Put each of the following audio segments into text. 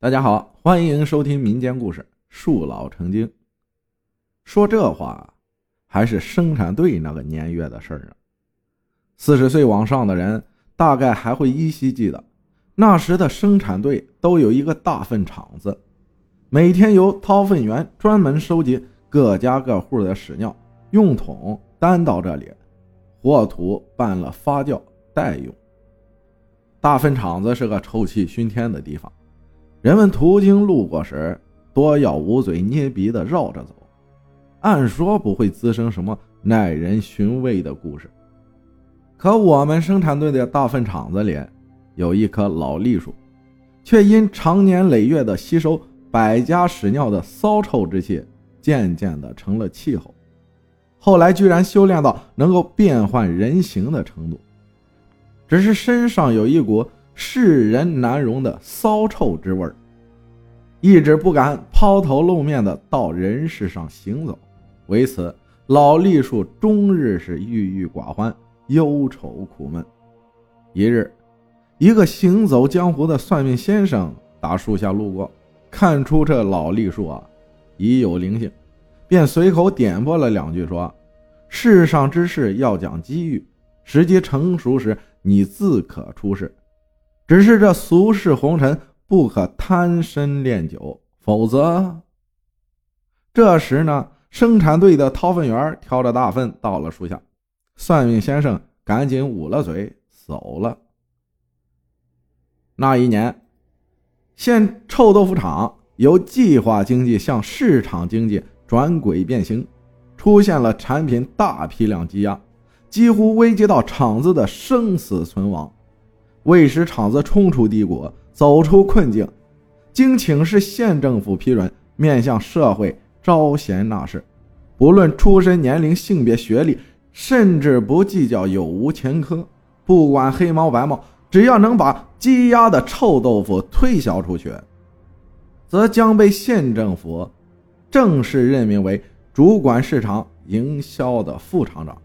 大家好，欢迎收听民间故事《树老成精》。说这话还是生产队那个年月的事儿呢。四十岁往上的人大概还会依稀记得，那时的生产队都有一个大粪场子，每天由掏粪员专门收集各家各户的屎尿，用桶担到这里，和土拌了发酵待用。大粪场子是个臭气熏天的地方。人们途经路过时，多要捂嘴捏鼻的绕着走。按说不会滋生什么耐人寻味的故事，可我们生产队的大粪场子里有一棵老栗树，却因长年累月的吸收百家屎尿的骚臭之气，渐渐的成了气候。后来居然修炼到能够变换人形的程度，只是身上有一股。世人难容的骚臭之味儿，一直不敢抛头露面的到人世上行走。为此，老栗树终日是郁郁寡欢、忧愁苦闷。一日，一个行走江湖的算命先生打树下路过，看出这老栗树啊已有灵性，便随口点拨了两句，说：“世上之事要讲机遇，时机成熟时，你自可出世。”只是这俗世红尘不可贪身恋酒，否则。这时呢，生产队的掏粪员挑着大粪到了树下，算命先生赶紧捂了嘴走了。那一年，县臭豆腐厂由计划经济向市场经济转轨变形，出现了产品大批量积压，几乎危及到厂子的生死存亡。为使厂子冲出低谷，走出困境，经请示县政府批准，面向社会招贤纳士，不论出身、年龄、性别、学历，甚至不计较有无前科，不管黑猫白猫，只要能把积压的臭豆腐推销出去，则将被县政府正式任命为主管市场营销的副厂长。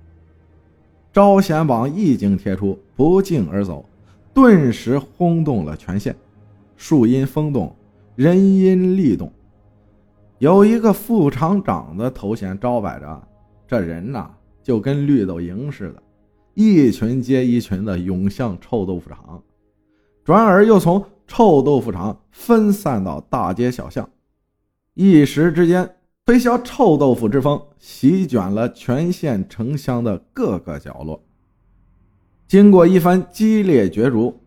招贤榜一经贴出，不胫而走。顿时轰动了全县，树因风动，人因力动。有一个副厂长的头衔招摆着，这人呐就跟绿豆蝇似的，一群接一群的涌向臭豆腐厂，转而又从臭豆腐厂分散到大街小巷，一时之间，推销臭豆腐之风席卷了全县城乡的各个角落。经过一番激烈角逐，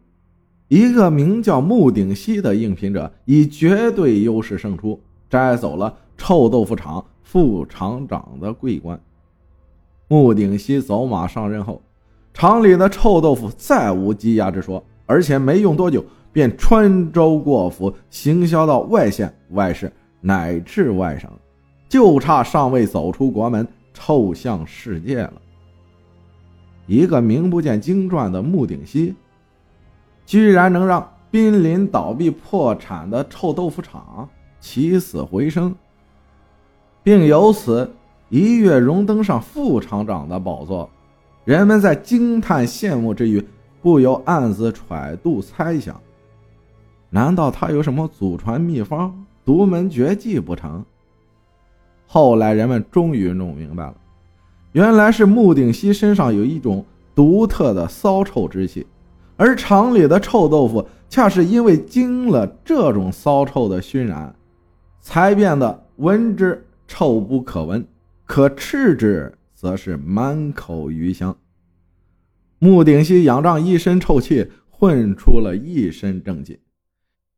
一个名叫穆鼎锡的应聘者以绝对优势胜出，摘走了臭豆腐厂副厂长的桂冠。穆鼎锡走马上任后，厂里的臭豆腐再无积压之说，而且没用多久便穿州过府，行销到外县、外市乃至外省，就差尚未走出国门，臭向世界了。一个名不见经传的穆鼎锡，居然能让濒临倒闭破产的臭豆腐厂起死回生，并由此一跃荣登上副厂长的宝座。人们在惊叹羡慕之余，不由暗自揣度猜想：难道他有什么祖传秘方、独门绝技不成？后来人们终于弄明白了。原来是穆鼎锡身上有一种独特的骚臭之气，而厂里的臭豆腐恰是因为经了这种骚臭的熏染，才变得闻之臭不可闻，可吃之则是满口余香。穆鼎锡仰仗一身臭气，混出了一身正气，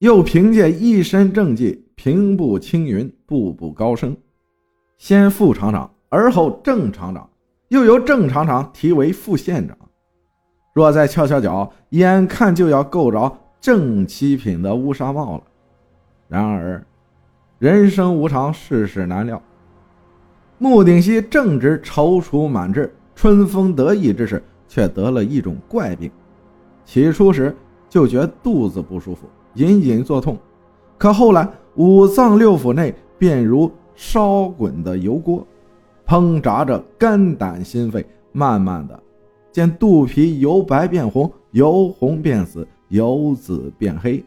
又凭借一身正气平步青云，步步高升，先副厂长。而后郑厂长又由郑厂长提为副县长，若再翘翘脚，眼看就要够着正七品的乌纱帽了。然而，人生无常，世事难料。穆鼎锡正值踌躇满志、春风得意之时，却得了一种怪病。起初时就觉肚子不舒服，隐隐作痛，可后来五脏六腑内便如烧滚的油锅。烹炸着肝胆心肺，慢慢的，见肚皮由白变红，由红变紫，由紫变黑。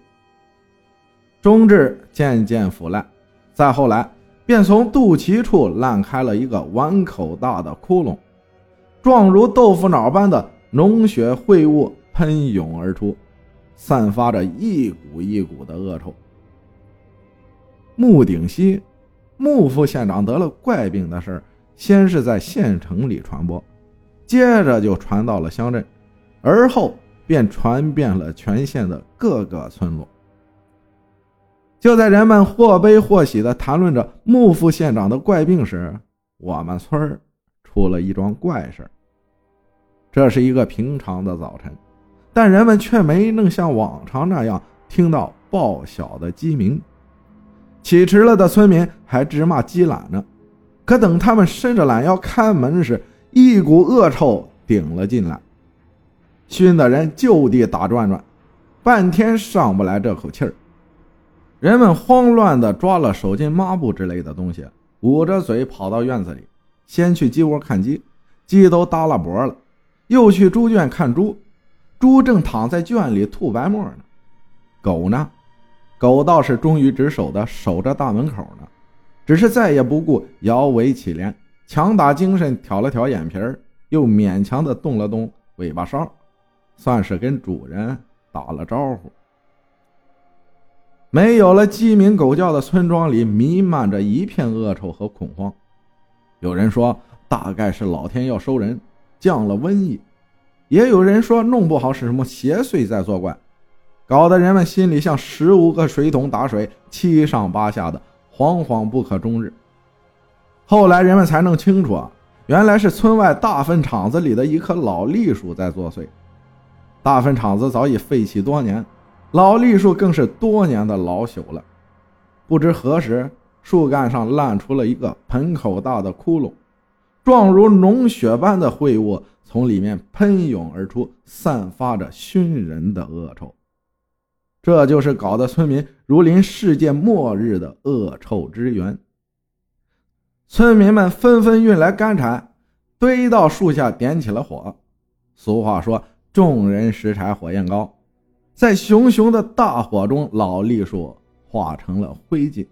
中至渐渐腐烂，再后来便从肚脐处烂开了一个碗口大的窟窿，状如豆腐脑般的脓血秽物喷涌而出，散发着一股一股的恶臭。穆鼎西，穆副县长得了怪病的事儿，先是在县城里传播，接着就传到了乡镇，而后便传遍了全县的各个村落。就在人们或悲或喜地谈论着穆副县长的怪病时，我们村出了一桩怪事这是一个平常的早晨，但人们却没能像往常那样听到报晓的鸡鸣。起迟了的村民还直骂鸡懒呢，可等他们伸着懒腰开门时，一股恶臭顶了进来，熏得人就地打转转，半天上不来这口气儿。人们慌乱地抓了手巾、抹布之类的东西，捂着嘴跑到院子里，先去鸡窝看鸡，鸡都耷拉脖了；又去猪圈看猪，猪正躺在圈里吐白沫呢。狗呢？狗倒是忠于职守的，守着大门口呢，只是再也不顾摇尾乞怜，强打精神挑了挑眼皮儿，又勉强的动了动尾巴梢，算是跟主人打了招呼。没有了鸡鸣狗叫的村庄里弥漫着一片恶臭和恐慌。有人说，大概是老天要收人，降了瘟疫；也有人说，弄不好是什么邪祟在作怪。搞得人们心里像十五个水桶打水，七上八下的，惶惶不可终日。后来人们才弄清楚啊，原来是村外大粪场子里的一棵老栗树在作祟。大粪场子早已废弃多年，老栗树更是多年的老朽了。不知何时，树干上烂出了一个盆口大的窟窿，状如脓血般的秽物从里面喷涌而出，散发着熏人的恶臭。这就是搞得村民如临世界末日的恶臭之源。村民们纷纷运来干柴，堆到树下，点起了火。俗话说：“众人拾柴火焰高。”在熊熊的大火中，老栗树化成了灰烬，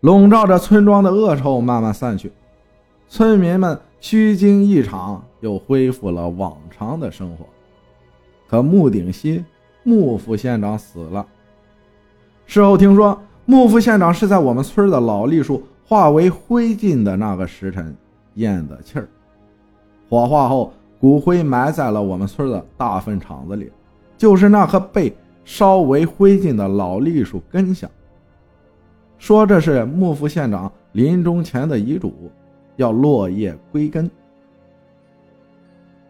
笼罩着村庄的恶臭慢慢散去，村民们虚惊一场，又恢复了往常的生活。可穆鼎西。穆副县长死了。事后听说，穆副县长是在我们村的老栗树化为灰烬的那个时辰咽的气儿。火化后，骨灰埋在了我们村的大粪场子里，就是那棵被烧为灰烬的老栗树根下。说这是穆副县长临终前的遗嘱，要落叶归根。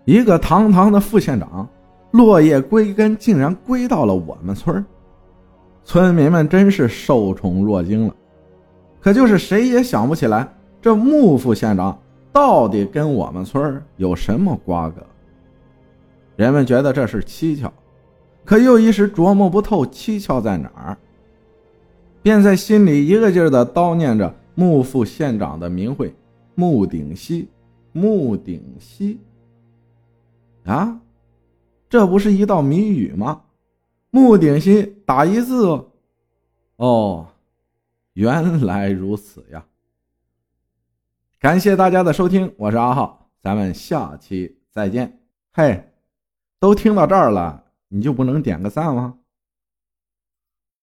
一个堂堂的副县长。落叶归根，竟然归到了我们村村民们真是受宠若惊了。可就是谁也想不起来，这穆副县长到底跟我们村有什么瓜葛。人们觉得这是蹊跷，可又一时琢磨不透蹊跷在哪儿，便在心里一个劲儿的叨念着穆副县长的名讳：穆鼎熙，穆鼎熙。啊！这不是一道谜语吗？木鼎心打一字，哦，原来如此呀！感谢大家的收听，我是阿浩，咱们下期再见。嘿，都听到这儿了，你就不能点个赞吗？